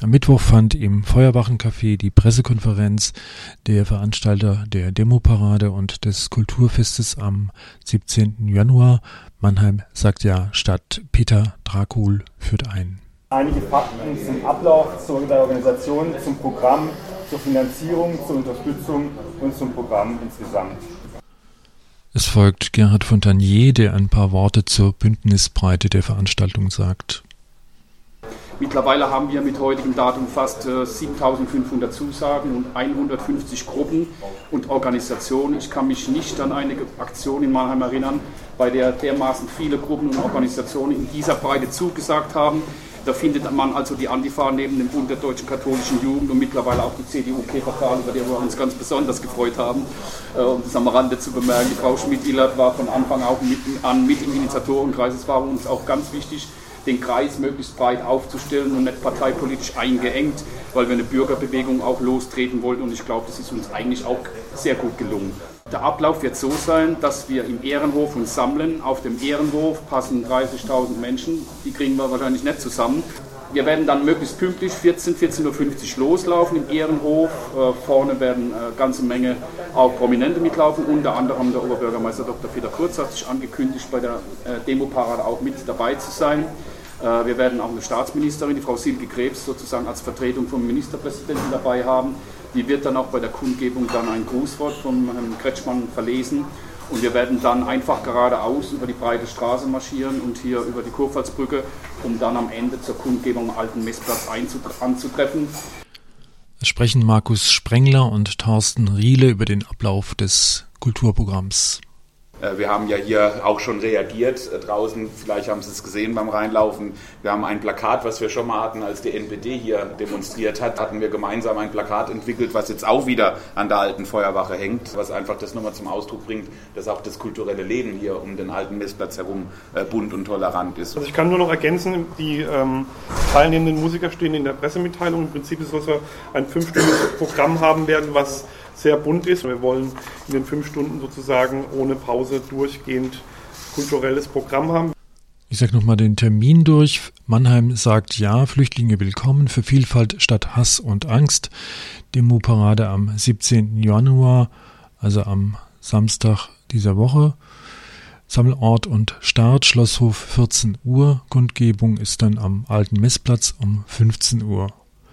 Am Mittwoch fand im Feuerwachencafé die Pressekonferenz der Veranstalter der Demoparade und des Kulturfestes am 17. Januar. Mannheim sagt ja statt Peter Drakul führt ein. Einige Fakten zum Ablauf zur der Organisation, zum Programm, zur Finanzierung, zur Unterstützung und zum Programm insgesamt. Es folgt Gerhard Fontanier, der ein paar Worte zur Bündnisbreite der Veranstaltung sagt. Mittlerweile haben wir mit heutigem Datum fast äh, 7500 Zusagen und 150 Gruppen und Organisationen. Ich kann mich nicht an eine Aktion in Mannheim erinnern, bei der dermaßen viele Gruppen und Organisationen in dieser Breite zugesagt haben. Da findet man also die Antifa neben dem Bund der deutschen katholischen Jugend und mittlerweile auch die CDU-KVK, über die wir uns ganz besonders gefreut haben. Äh, um das am Rande zu bemerken, die Frau Schmidt-Illert war von Anfang auch mit, an mit im Initiatorenkreis. Es war uns auch ganz wichtig, den Kreis möglichst breit aufzustellen und nicht parteipolitisch eingeengt, weil wir eine Bürgerbewegung auch lostreten wollten und ich glaube, das ist uns eigentlich auch sehr gut gelungen. Der Ablauf wird so sein, dass wir im Ehrenhof uns sammeln. Auf dem Ehrenhof passen 30.000 Menschen, die kriegen wir wahrscheinlich nicht zusammen. Wir werden dann möglichst pünktlich 14, 14.50 Uhr loslaufen im Ehrenhof. Äh, vorne werden eine äh, ganze Menge auch Prominente mitlaufen, unter anderem der Oberbürgermeister Dr. Peter Kurz hat sich angekündigt, bei der äh, Demoparade auch mit dabei zu sein. Äh, wir werden auch eine Staatsministerin, die Frau Silke Krebs, sozusagen als Vertretung vom Ministerpräsidenten dabei haben. Die wird dann auch bei der Kundgebung dann ein Grußwort von Herrn Kretschmann verlesen. Und wir werden dann einfach geradeaus über die breite Straße marschieren und hier über die Kurpfalzbrücke, um dann am Ende zur Kundgebung am alten Messplatz anzutreffen. Es sprechen Markus Sprengler und Thorsten Riele über den Ablauf des Kulturprogramms. Äh, wir haben ja hier auch schon reagiert äh, draußen. Vielleicht haben Sie es gesehen beim Reinlaufen. Wir haben ein Plakat, was wir schon mal hatten, als die NPD hier demonstriert hat, hatten wir gemeinsam ein Plakat entwickelt, was jetzt auch wieder an der alten Feuerwache hängt, was einfach das nochmal zum Ausdruck bringt, dass auch das kulturelle Leben hier um den alten Messplatz herum äh, bunt und tolerant ist. Also ich kann nur noch ergänzen, die ähm, teilnehmenden Musiker stehen in der Pressemitteilung. Im Prinzip ist es, ein fünfstündiges Programm haben werden, was sehr bunt ist. Wir wollen in den fünf Stunden sozusagen ohne Pause durchgehend kulturelles Programm haben. Ich sage nochmal den Termin durch. Mannheim sagt Ja, Flüchtlinge willkommen für Vielfalt statt Hass und Angst. Demo-Parade am 17. Januar, also am Samstag dieser Woche. Sammelort und Start, Schlosshof 14 Uhr. Kundgebung ist dann am alten Messplatz um 15 Uhr.